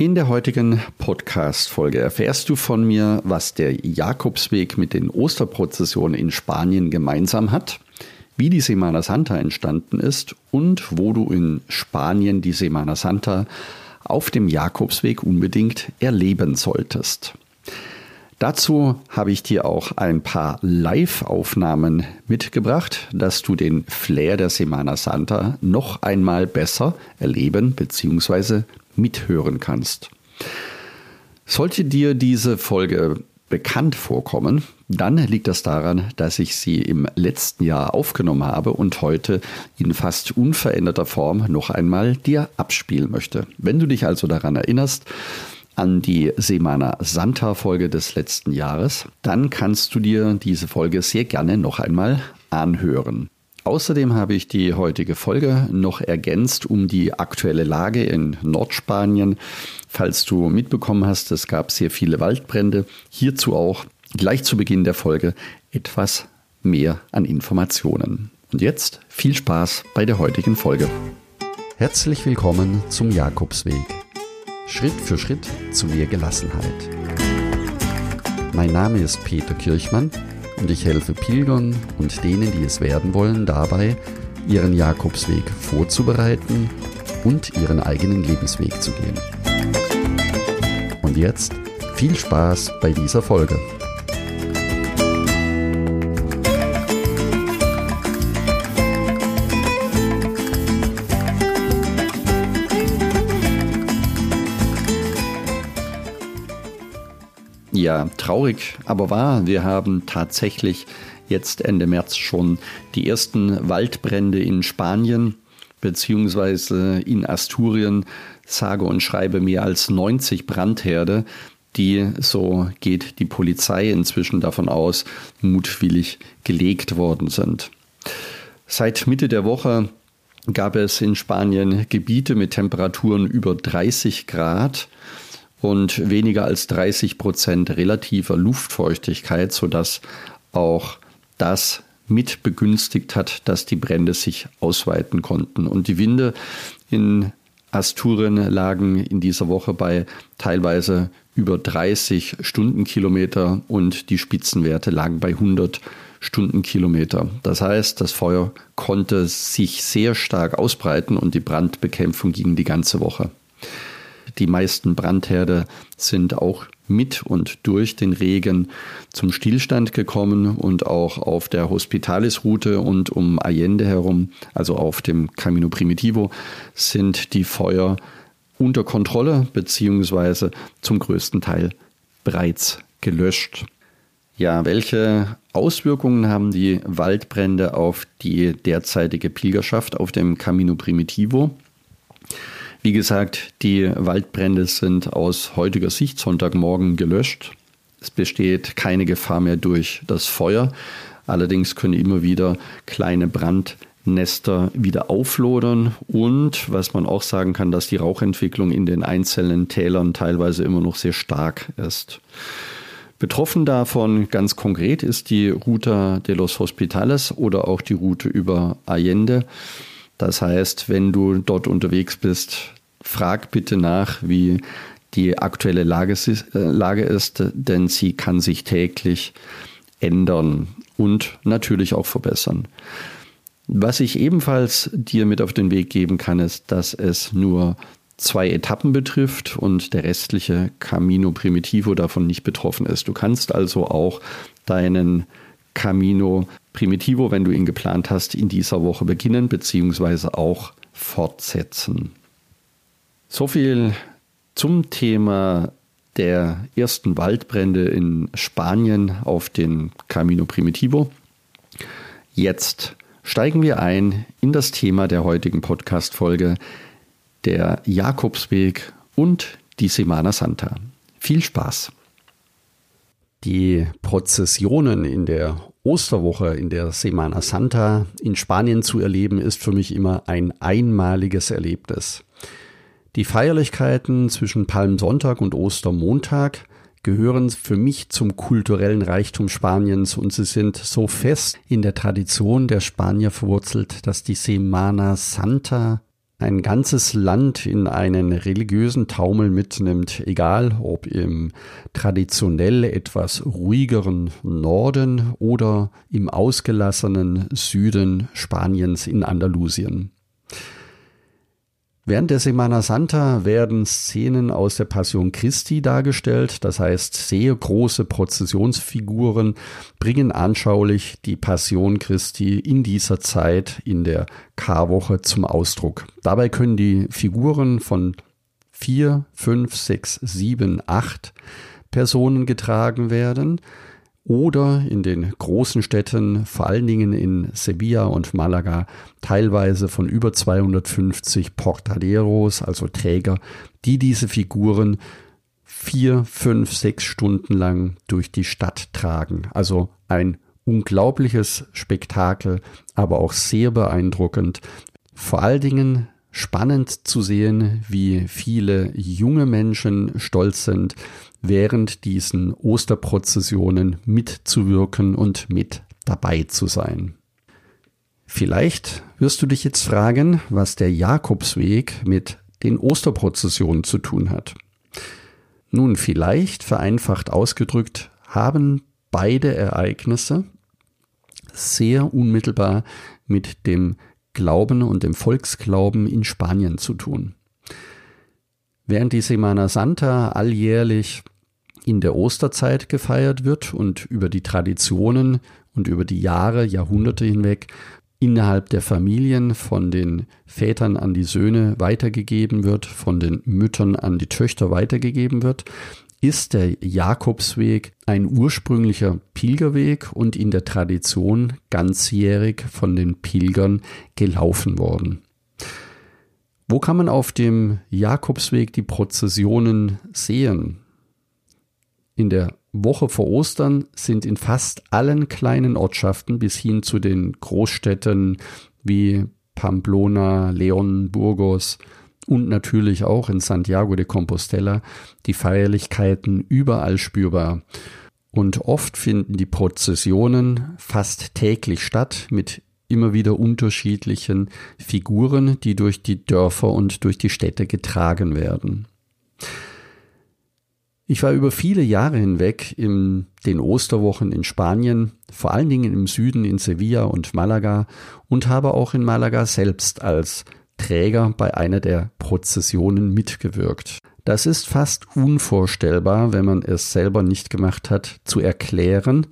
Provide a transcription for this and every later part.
In der heutigen Podcast-Folge erfährst du von mir, was der Jakobsweg mit den Osterprozessionen in Spanien gemeinsam hat, wie die Semana Santa entstanden ist und wo du in Spanien die Semana Santa auf dem Jakobsweg unbedingt erleben solltest. Dazu habe ich dir auch ein paar Live-Aufnahmen mitgebracht, dass du den Flair der Semana Santa noch einmal besser erleben bzw mithören kannst. Sollte dir diese Folge bekannt vorkommen, dann liegt das daran, dass ich sie im letzten Jahr aufgenommen habe und heute in fast unveränderter Form noch einmal dir abspielen möchte. Wenn du dich also daran erinnerst, an die Semana Santa Folge des letzten Jahres, dann kannst du dir diese Folge sehr gerne noch einmal anhören. Außerdem habe ich die heutige Folge noch ergänzt um die aktuelle Lage in Nordspanien. Falls du mitbekommen hast, es gab sehr viele Waldbrände. Hierzu auch gleich zu Beginn der Folge etwas mehr an Informationen. Und jetzt viel Spaß bei der heutigen Folge. Herzlich willkommen zum Jakobsweg. Schritt für Schritt zu mehr Gelassenheit. Mein Name ist Peter Kirchmann und ich helfe Pilgern und denen, die es werden wollen, dabei, ihren Jakobsweg vorzubereiten und ihren eigenen Lebensweg zu gehen. Und jetzt viel Spaß bei dieser Folge. Ja, traurig, aber wahr. Wir haben tatsächlich jetzt Ende März schon die ersten Waldbrände in Spanien beziehungsweise in Asturien, sage und schreibe mehr als 90 Brandherde, die, so geht die Polizei inzwischen davon aus, mutwillig gelegt worden sind. Seit Mitte der Woche gab es in Spanien Gebiete mit Temperaturen über 30 Grad und weniger als 30 Prozent relativer Luftfeuchtigkeit, sodass auch das mit begünstigt hat, dass die Brände sich ausweiten konnten. Und die Winde in Asturien lagen in dieser Woche bei teilweise über 30 Stundenkilometer und die Spitzenwerte lagen bei 100 Stundenkilometer. Das heißt, das Feuer konnte sich sehr stark ausbreiten und die Brandbekämpfung ging die ganze Woche. Die meisten Brandherde sind auch mit und durch den Regen zum Stillstand gekommen und auch auf der Hospitalis-Route und um Allende herum, also auf dem Camino Primitivo, sind die Feuer unter Kontrolle beziehungsweise zum größten Teil bereits gelöscht. Ja, welche Auswirkungen haben die Waldbrände auf die derzeitige Pilgerschaft auf dem Camino Primitivo? Wie gesagt, die Waldbrände sind aus heutiger Sicht Sonntagmorgen gelöscht. Es besteht keine Gefahr mehr durch das Feuer. Allerdings können immer wieder kleine Brandnester wieder auflodern und was man auch sagen kann, dass die Rauchentwicklung in den einzelnen Tälern teilweise immer noch sehr stark ist. Betroffen davon ganz konkret ist die Ruta de los Hospitales oder auch die Route über Allende. Das heißt, wenn du dort unterwegs bist, frag bitte nach, wie die aktuelle Lage, äh, Lage ist, denn sie kann sich täglich ändern und natürlich auch verbessern. Was ich ebenfalls dir mit auf den Weg geben kann, ist, dass es nur zwei Etappen betrifft und der restliche Camino Primitivo davon nicht betroffen ist. Du kannst also auch deinen Camino Primitivo, wenn du ihn geplant hast, in dieser Woche beginnen bzw. auch fortsetzen. So viel zum Thema der ersten Waldbrände in Spanien auf den Camino Primitivo. Jetzt steigen wir ein in das Thema der heutigen Podcast-Folge, der Jakobsweg und die Semana Santa. Viel Spaß! Die Prozessionen in der Osterwoche, in der Semana Santa in Spanien zu erleben, ist für mich immer ein einmaliges Erlebnis. Die Feierlichkeiten zwischen Palmsonntag und Ostermontag gehören für mich zum kulturellen Reichtum Spaniens und sie sind so fest in der Tradition der Spanier verwurzelt, dass die Semana Santa ein ganzes Land in einen religiösen Taumel mitnimmt, egal ob im traditionell etwas ruhigeren Norden oder im ausgelassenen Süden Spaniens in Andalusien. Während der Semana Santa werden Szenen aus der Passion Christi dargestellt, das heißt sehr große Prozessionsfiguren bringen anschaulich die Passion Christi in dieser Zeit in der Karwoche zum Ausdruck. Dabei können die Figuren von vier, fünf, sechs, sieben, acht Personen getragen werden oder in den großen Städten, vor allen Dingen in Sevilla und Malaga, teilweise von über 250 Portaderos, also Träger, die diese Figuren vier, fünf, sechs Stunden lang durch die Stadt tragen. Also ein unglaubliches Spektakel, aber auch sehr beeindruckend. Vor allen Dingen spannend zu sehen, wie viele junge Menschen stolz sind, während diesen Osterprozessionen mitzuwirken und mit dabei zu sein. Vielleicht wirst du dich jetzt fragen, was der Jakobsweg mit den Osterprozessionen zu tun hat. Nun, vielleicht vereinfacht ausgedrückt, haben beide Ereignisse sehr unmittelbar mit dem Glauben und dem Volksglauben in Spanien zu tun. Während die Semana Santa alljährlich in der Osterzeit gefeiert wird und über die Traditionen und über die Jahre, Jahrhunderte hinweg innerhalb der Familien von den Vätern an die Söhne weitergegeben wird, von den Müttern an die Töchter weitergegeben wird, ist der Jakobsweg ein ursprünglicher Pilgerweg und in der Tradition ganzjährig von den Pilgern gelaufen worden. Wo kann man auf dem Jakobsweg die Prozessionen sehen? In der Woche vor Ostern sind in fast allen kleinen Ortschaften bis hin zu den Großstädten wie Pamplona, Leon, Burgos und natürlich auch in Santiago de Compostela die Feierlichkeiten überall spürbar. Und oft finden die Prozessionen fast täglich statt mit immer wieder unterschiedlichen Figuren, die durch die Dörfer und durch die Städte getragen werden. Ich war über viele Jahre hinweg in den Osterwochen in Spanien, vor allen Dingen im Süden in Sevilla und Malaga und habe auch in Malaga selbst als Träger bei einer der Prozessionen mitgewirkt. Das ist fast unvorstellbar, wenn man es selber nicht gemacht hat, zu erklären,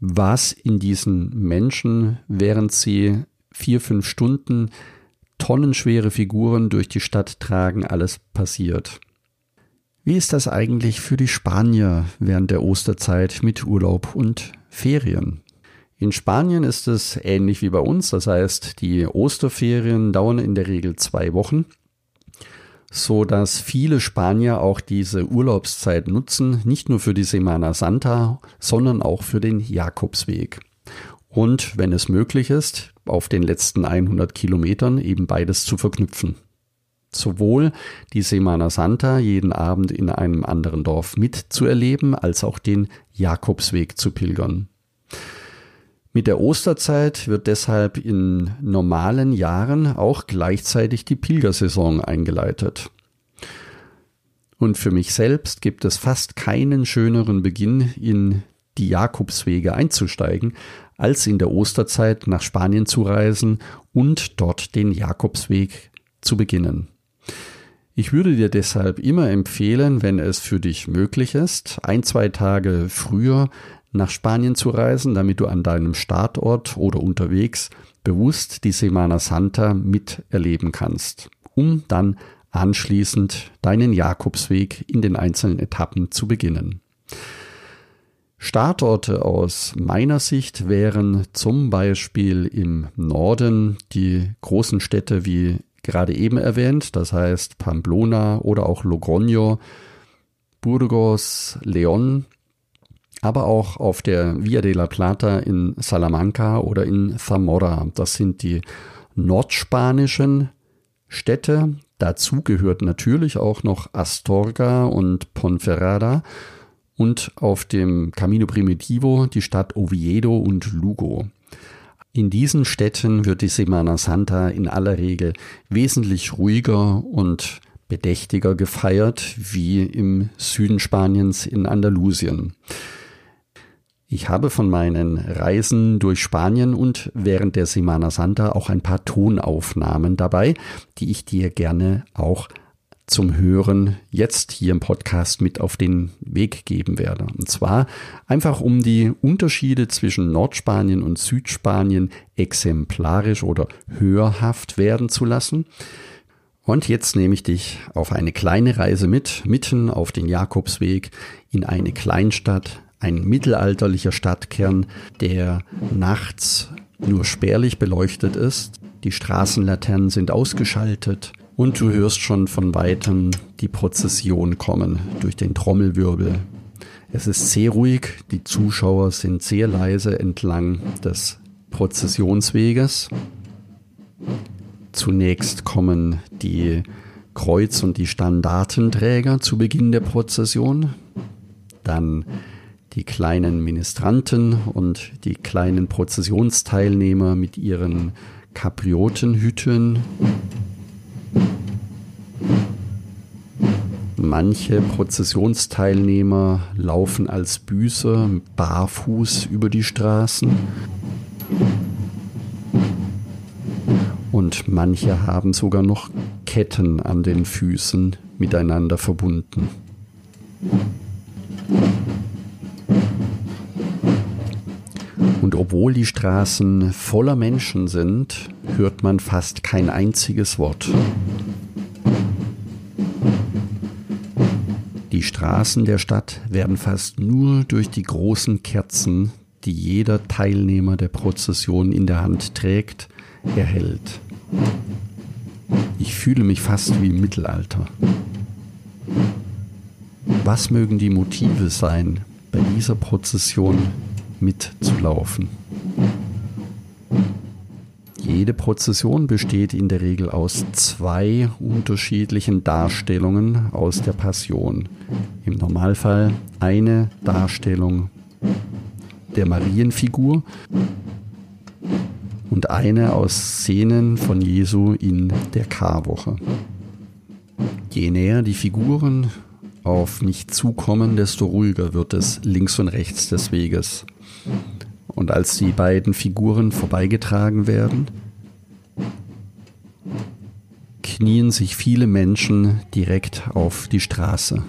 was in diesen Menschen, während sie vier, fünf Stunden tonnenschwere Figuren durch die Stadt tragen, alles passiert. Wie ist das eigentlich für die Spanier während der Osterzeit mit Urlaub und Ferien? In Spanien ist es ähnlich wie bei uns, das heißt, die Osterferien dauern in der Regel zwei Wochen so dass viele Spanier auch diese Urlaubszeit nutzen, nicht nur für die Semana Santa, sondern auch für den Jakobsweg. Und wenn es möglich ist, auf den letzten 100 Kilometern eben beides zu verknüpfen. Sowohl die Semana Santa jeden Abend in einem anderen Dorf mitzuerleben, als auch den Jakobsweg zu pilgern. Mit der Osterzeit wird deshalb in normalen Jahren auch gleichzeitig die Pilgersaison eingeleitet. Und für mich selbst gibt es fast keinen schöneren Beginn in die Jakobswege einzusteigen, als in der Osterzeit nach Spanien zu reisen und dort den Jakobsweg zu beginnen. Ich würde dir deshalb immer empfehlen, wenn es für dich möglich ist, ein, zwei Tage früher nach Spanien zu reisen, damit du an deinem Startort oder unterwegs bewusst die Semana Santa miterleben kannst, um dann anschließend deinen Jakobsweg in den einzelnen Etappen zu beginnen. Startorte aus meiner Sicht wären zum Beispiel im Norden die großen Städte wie gerade eben erwähnt, das heißt Pamplona oder auch Logroño, Burgos, León aber auch auf der Via de la Plata in Salamanca oder in Zamora. Das sind die nordspanischen Städte. Dazu gehört natürlich auch noch Astorga und Ponferrada und auf dem Camino Primitivo die Stadt Oviedo und Lugo. In diesen Städten wird die Semana Santa in aller Regel wesentlich ruhiger und bedächtiger gefeiert wie im Süden Spaniens in Andalusien. Ich habe von meinen Reisen durch Spanien und während der Semana Santa auch ein paar Tonaufnahmen dabei, die ich dir gerne auch zum Hören jetzt hier im Podcast mit auf den Weg geben werde. Und zwar einfach um die Unterschiede zwischen Nordspanien und Südspanien exemplarisch oder hörhaft werden zu lassen. Und jetzt nehme ich dich auf eine kleine Reise mit, mitten auf den Jakobsweg in eine Kleinstadt ein mittelalterlicher Stadtkern, der nachts nur spärlich beleuchtet ist. Die Straßenlaternen sind ausgeschaltet und du hörst schon von weitem die Prozession kommen durch den Trommelwirbel. Es ist sehr ruhig, die Zuschauer sind sehr leise entlang des Prozessionsweges. Zunächst kommen die Kreuz- und die Standartenträger zu Beginn der Prozession. Dann die kleinen Ministranten und die kleinen Prozessionsteilnehmer mit ihren Kapriotenhüten. Manche Prozessionsteilnehmer laufen als Büßer barfuß über die Straßen. Und manche haben sogar noch Ketten an den Füßen miteinander verbunden. Und obwohl die Straßen voller Menschen sind, hört man fast kein einziges Wort. Die Straßen der Stadt werden fast nur durch die großen Kerzen, die jeder Teilnehmer der Prozession in der Hand trägt, erhellt. Ich fühle mich fast wie im Mittelalter. Was mögen die Motive sein bei dieser Prozession mitzulaufen. Jede Prozession besteht in der Regel aus zwei unterschiedlichen Darstellungen aus der Passion. Im Normalfall eine Darstellung der Marienfigur und eine aus Szenen von Jesu in der Karwoche. Je näher die Figuren auf mich zukommen, desto ruhiger wird es links und rechts des Weges. Und als die beiden Figuren vorbeigetragen werden, knien sich viele Menschen direkt auf die Straße.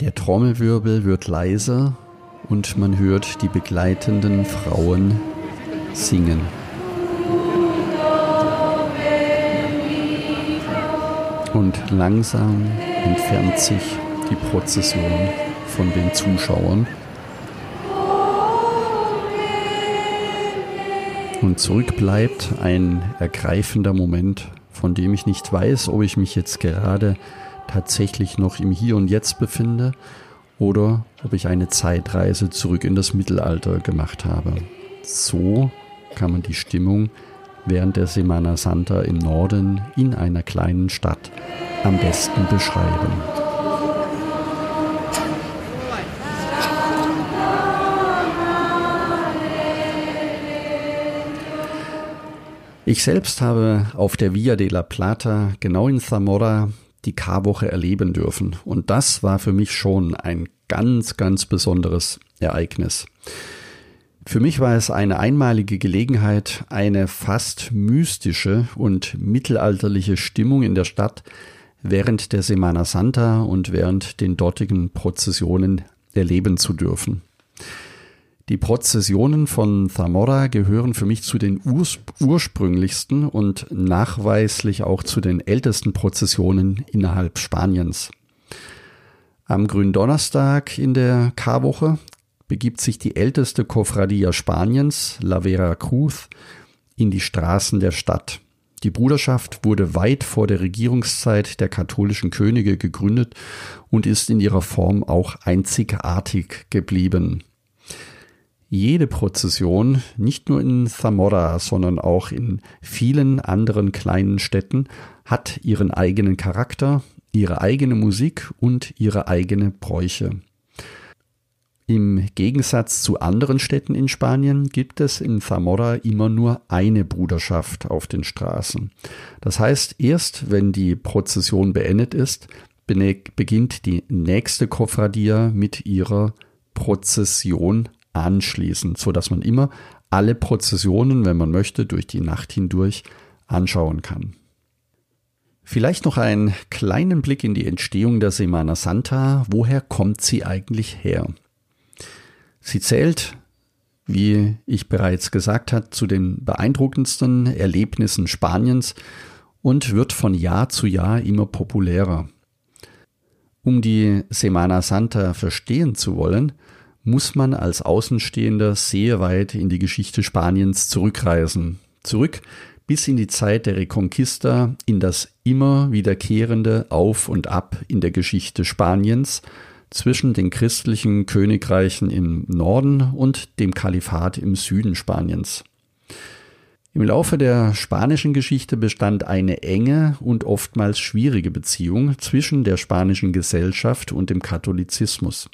Der Trommelwirbel wird leiser und man hört die begleitenden Frauen singen. Und langsam entfernt sich die Prozession von den Zuschauern. Und zurück bleibt ein ergreifender Moment, von dem ich nicht weiß, ob ich mich jetzt gerade tatsächlich noch im Hier und Jetzt befinde oder ob ich eine Zeitreise zurück in das Mittelalter gemacht habe. So kann man die Stimmung während der Semana Santa im Norden in einer kleinen Stadt am besten beschreiben. Ich selbst habe auf der Via de la Plata genau in Zamora die Karwoche erleben dürfen. Und das war für mich schon ein ganz, ganz besonderes Ereignis. Für mich war es eine einmalige Gelegenheit, eine fast mystische und mittelalterliche Stimmung in der Stadt während der Semana Santa und während den dortigen Prozessionen erleben zu dürfen. Die Prozessionen von Zamora gehören für mich zu den urs ursprünglichsten und nachweislich auch zu den ältesten Prozessionen innerhalb Spaniens. Am Gründonnerstag in der Karwoche begibt sich die älteste Cofradia Spaniens, La Vera Cruz, in die Straßen der Stadt. Die Bruderschaft wurde weit vor der Regierungszeit der katholischen Könige gegründet und ist in ihrer Form auch einzigartig geblieben. Jede Prozession, nicht nur in Zamora, sondern auch in vielen anderen kleinen Städten, hat ihren eigenen Charakter, ihre eigene Musik und ihre eigene Bräuche. Im Gegensatz zu anderen Städten in Spanien gibt es in Zamora immer nur eine Bruderschaft auf den Straßen. Das heißt, erst wenn die Prozession beendet ist, beginnt die nächste Kofradia mit ihrer Prozession anschließend, so dass man immer alle Prozessionen, wenn man möchte, durch die Nacht hindurch anschauen kann. Vielleicht noch einen kleinen Blick in die Entstehung der Semana Santa. Woher kommt sie eigentlich her? Sie zählt, wie ich bereits gesagt habe, zu den beeindruckendsten Erlebnissen Spaniens und wird von Jahr zu Jahr immer populärer. Um die Semana Santa verstehen zu wollen, muss man als Außenstehender sehr weit in die Geschichte Spaniens zurückreisen. Zurück bis in die Zeit der Reconquista, in das immer wiederkehrende Auf und Ab in der Geschichte Spaniens zwischen den christlichen Königreichen im Norden und dem Kalifat im Süden Spaniens. Im Laufe der spanischen Geschichte bestand eine enge und oftmals schwierige Beziehung zwischen der spanischen Gesellschaft und dem Katholizismus.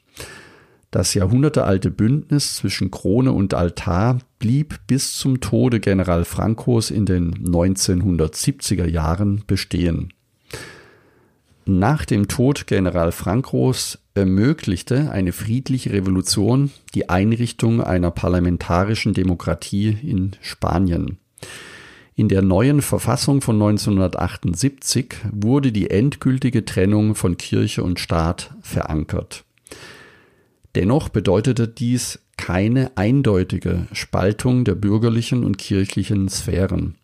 Das jahrhundertealte Bündnis zwischen Krone und Altar blieb bis zum Tode General Francos in den 1970er Jahren bestehen. Nach dem Tod General Francos ermöglichte eine friedliche Revolution die Einrichtung einer parlamentarischen Demokratie in Spanien. In der neuen Verfassung von 1978 wurde die endgültige Trennung von Kirche und Staat verankert. Dennoch bedeutete dies keine eindeutige Spaltung der bürgerlichen und kirchlichen Sphären.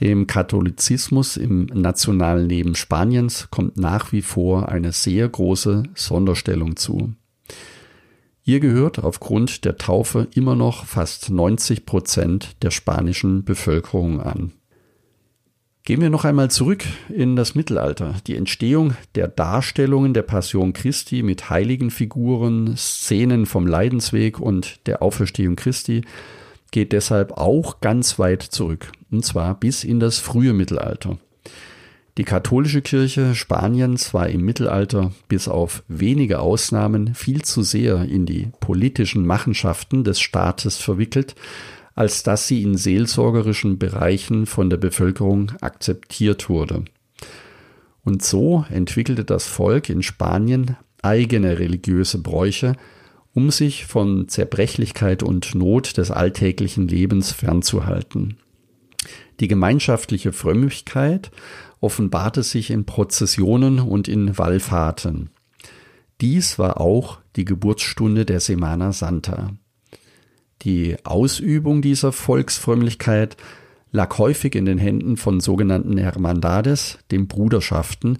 Dem Katholizismus im nationalen Leben Spaniens kommt nach wie vor eine sehr große Sonderstellung zu. Ihr gehört aufgrund der Taufe immer noch fast 90 Prozent der spanischen Bevölkerung an. Gehen wir noch einmal zurück in das Mittelalter. Die Entstehung der Darstellungen der Passion Christi mit heiligen Figuren, Szenen vom Leidensweg und der Auferstehung Christi geht deshalb auch ganz weit zurück, und zwar bis in das frühe Mittelalter. Die katholische Kirche Spaniens war im Mittelalter bis auf wenige Ausnahmen viel zu sehr in die politischen Machenschaften des Staates verwickelt, als dass sie in seelsorgerischen Bereichen von der Bevölkerung akzeptiert wurde. Und so entwickelte das Volk in Spanien eigene religiöse Bräuche, um sich von Zerbrechlichkeit und Not des alltäglichen Lebens fernzuhalten. Die gemeinschaftliche Frömmigkeit offenbarte sich in Prozessionen und in Wallfahrten. Dies war auch die Geburtsstunde der Semana Santa. Die Ausübung dieser Volksfrömmlichkeit lag häufig in den Händen von sogenannten Hermandades, den Bruderschaften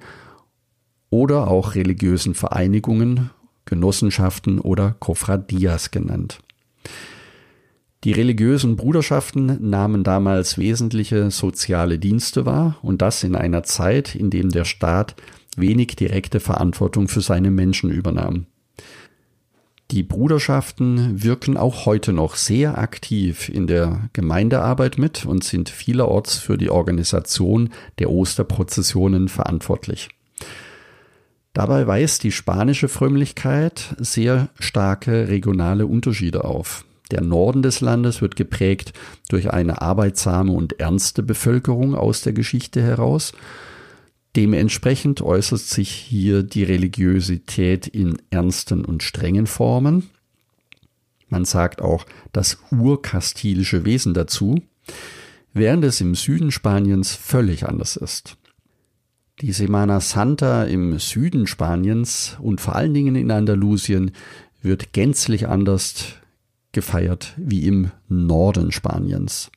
oder auch religiösen Vereinigungen Genossenschaften oder Cofradias genannt. Die religiösen Bruderschaften nahmen damals wesentliche soziale Dienste wahr und das in einer Zeit, in dem der Staat wenig direkte Verantwortung für seine Menschen übernahm. Die Bruderschaften wirken auch heute noch sehr aktiv in der Gemeindearbeit mit und sind vielerorts für die Organisation der Osterprozessionen verantwortlich. Dabei weist die spanische Frömmlichkeit sehr starke regionale Unterschiede auf. Der Norden des Landes wird geprägt durch eine arbeitsame und ernste Bevölkerung aus der Geschichte heraus. Dementsprechend äußert sich hier die Religiosität in ernsten und strengen Formen. Man sagt auch das urkastilische Wesen dazu, während es im Süden Spaniens völlig anders ist. Die Semana Santa im Süden Spaniens und vor allen Dingen in Andalusien wird gänzlich anders gefeiert wie im Norden Spaniens.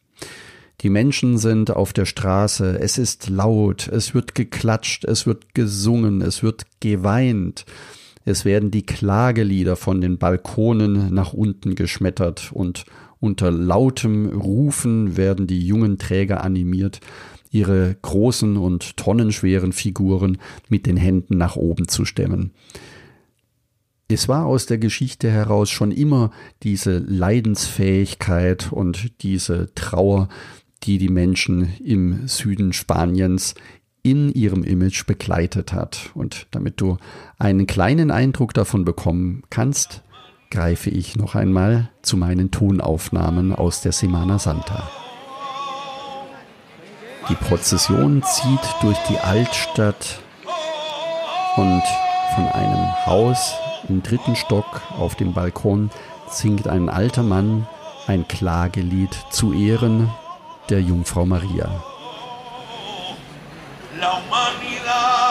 Die Menschen sind auf der Straße, es ist laut, es wird geklatscht, es wird gesungen, es wird geweint, es werden die Klagelieder von den Balkonen nach unten geschmettert und unter lautem Rufen werden die jungen Träger animiert, ihre großen und tonnenschweren Figuren mit den Händen nach oben zu stemmen. Es war aus der Geschichte heraus schon immer diese Leidensfähigkeit und diese Trauer, die die Menschen im Süden Spaniens in ihrem Image begleitet hat. Und damit du einen kleinen Eindruck davon bekommen kannst, greife ich noch einmal zu meinen Tonaufnahmen aus der Semana Santa. Die Prozession zieht durch die Altstadt und von einem Haus im dritten Stock auf dem Balkon singt ein alter Mann ein Klagelied zu Ehren der Jungfrau Maria. La Nach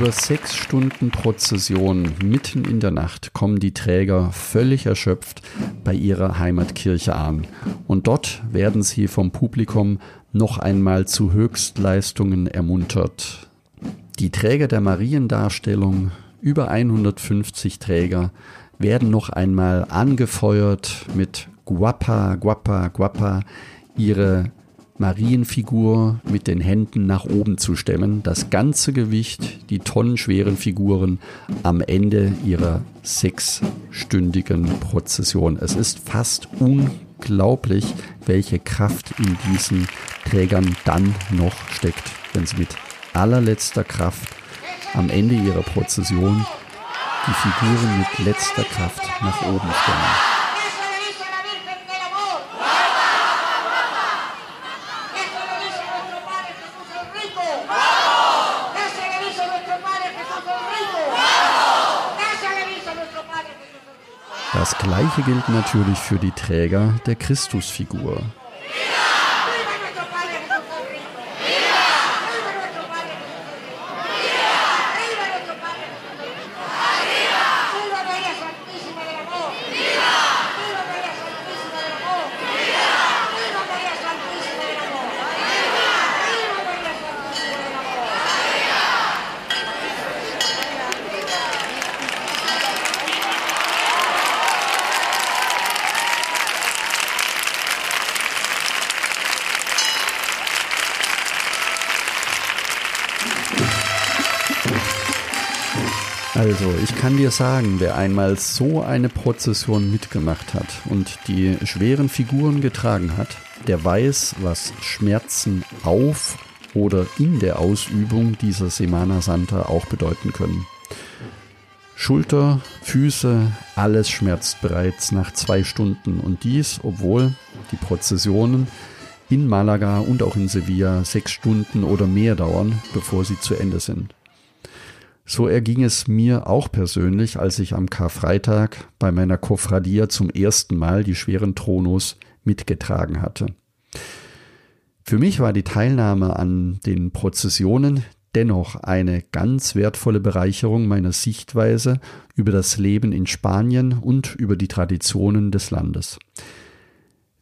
über sechs Stunden Prozession mitten in der Nacht kommen die Träger völlig erschöpft bei ihrer Heimatkirche an. Und dort werden sie vom Publikum noch einmal zu Höchstleistungen ermuntert. Die Träger der Mariendarstellung, über 150 Träger, werden noch einmal angefeuert mit Guapa, Guapa, Guapa, ihre Marienfigur mit den Händen nach oben zu stemmen, das ganze Gewicht, die tonnenschweren Figuren am Ende ihrer sechsstündigen Prozession. Es ist fast unglaublich, welche Kraft in diesen Trägern dann noch steckt, wenn sie mit allerletzter Kraft am Ende ihrer Prozession die Figuren mit letzter Kraft nach oben stemmen. Das gleiche gilt natürlich für die Träger der Christusfigur. Also, ich kann dir sagen, wer einmal so eine Prozession mitgemacht hat und die schweren Figuren getragen hat, der weiß, was Schmerzen auf oder in der Ausübung dieser Semana Santa auch bedeuten können. Schulter, Füße, alles schmerzt bereits nach zwei Stunden und dies, obwohl die Prozessionen in Malaga und auch in Sevilla sechs Stunden oder mehr dauern, bevor sie zu Ende sind. So erging es mir auch persönlich, als ich am Karfreitag bei meiner Kofradia zum ersten Mal die schweren Thronos mitgetragen hatte. Für mich war die Teilnahme an den Prozessionen dennoch eine ganz wertvolle Bereicherung meiner Sichtweise über das Leben in Spanien und über die Traditionen des Landes.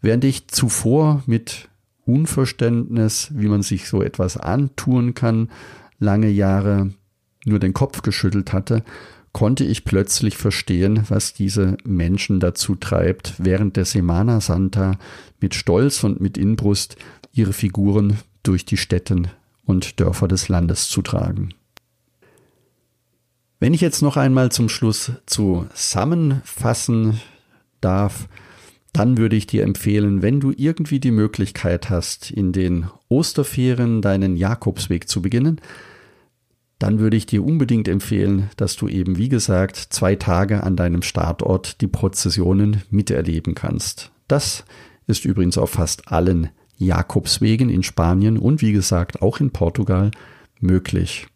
Während ich zuvor mit Unverständnis, wie man sich so etwas antun kann, lange Jahre nur den Kopf geschüttelt hatte, konnte ich plötzlich verstehen, was diese Menschen dazu treibt, während der Semana Santa mit Stolz und mit Inbrust ihre Figuren durch die Städten und Dörfer des Landes zu tragen. Wenn ich jetzt noch einmal zum Schluss zusammenfassen darf, dann würde ich dir empfehlen, wenn du irgendwie die Möglichkeit hast, in den Osterferien deinen Jakobsweg zu beginnen, dann würde ich dir unbedingt empfehlen, dass du eben, wie gesagt, zwei Tage an deinem Startort die Prozessionen miterleben kannst. Das ist übrigens auf fast allen Jakobswegen in Spanien und wie gesagt auch in Portugal möglich.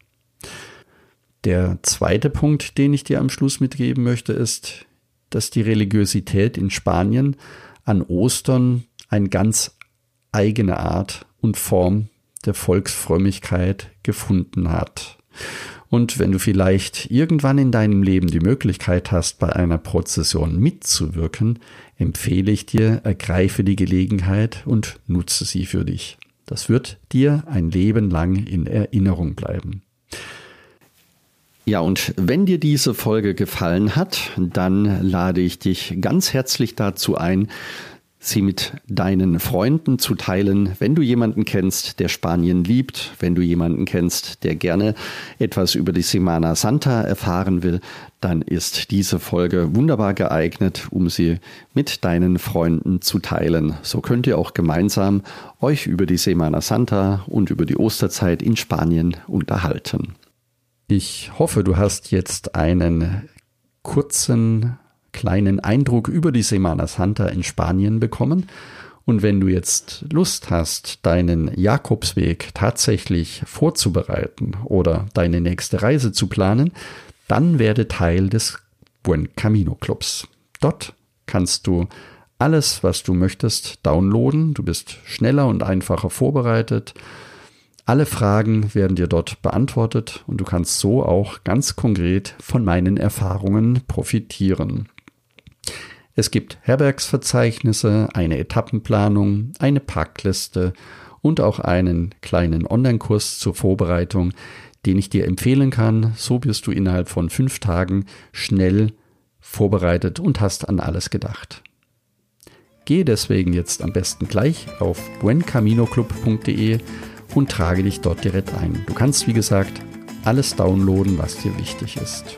Der zweite Punkt, den ich dir am Schluss mitgeben möchte, ist, dass die Religiosität in Spanien an Ostern eine ganz eigene Art und Form der Volksfrömmigkeit gefunden hat. Und wenn du vielleicht irgendwann in deinem Leben die Möglichkeit hast, bei einer Prozession mitzuwirken, empfehle ich dir, ergreife die Gelegenheit und nutze sie für dich. Das wird dir ein Leben lang in Erinnerung bleiben. Ja, und wenn dir diese Folge gefallen hat, dann lade ich dich ganz herzlich dazu ein, sie mit deinen Freunden zu teilen. Wenn du jemanden kennst, der Spanien liebt, wenn du jemanden kennst, der gerne etwas über die Semana Santa erfahren will, dann ist diese Folge wunderbar geeignet, um sie mit deinen Freunden zu teilen. So könnt ihr auch gemeinsam euch über die Semana Santa und über die Osterzeit in Spanien unterhalten. Ich hoffe, du hast jetzt einen kurzen kleinen Eindruck über die Semana Santa in Spanien bekommen. Und wenn du jetzt Lust hast, deinen Jakobsweg tatsächlich vorzubereiten oder deine nächste Reise zu planen, dann werde Teil des Buen Camino Clubs. Dort kannst du alles, was du möchtest, downloaden. Du bist schneller und einfacher vorbereitet. Alle Fragen werden dir dort beantwortet und du kannst so auch ganz konkret von meinen Erfahrungen profitieren. Es gibt Herbergsverzeichnisse, eine Etappenplanung, eine Packliste und auch einen kleinen Online-Kurs zur Vorbereitung, den ich dir empfehlen kann. So wirst du innerhalb von fünf Tagen schnell vorbereitet und hast an alles gedacht. Gehe deswegen jetzt am besten gleich auf buencaminoclub.de und trage dich dort direkt ein. Du kannst, wie gesagt, alles downloaden, was dir wichtig ist.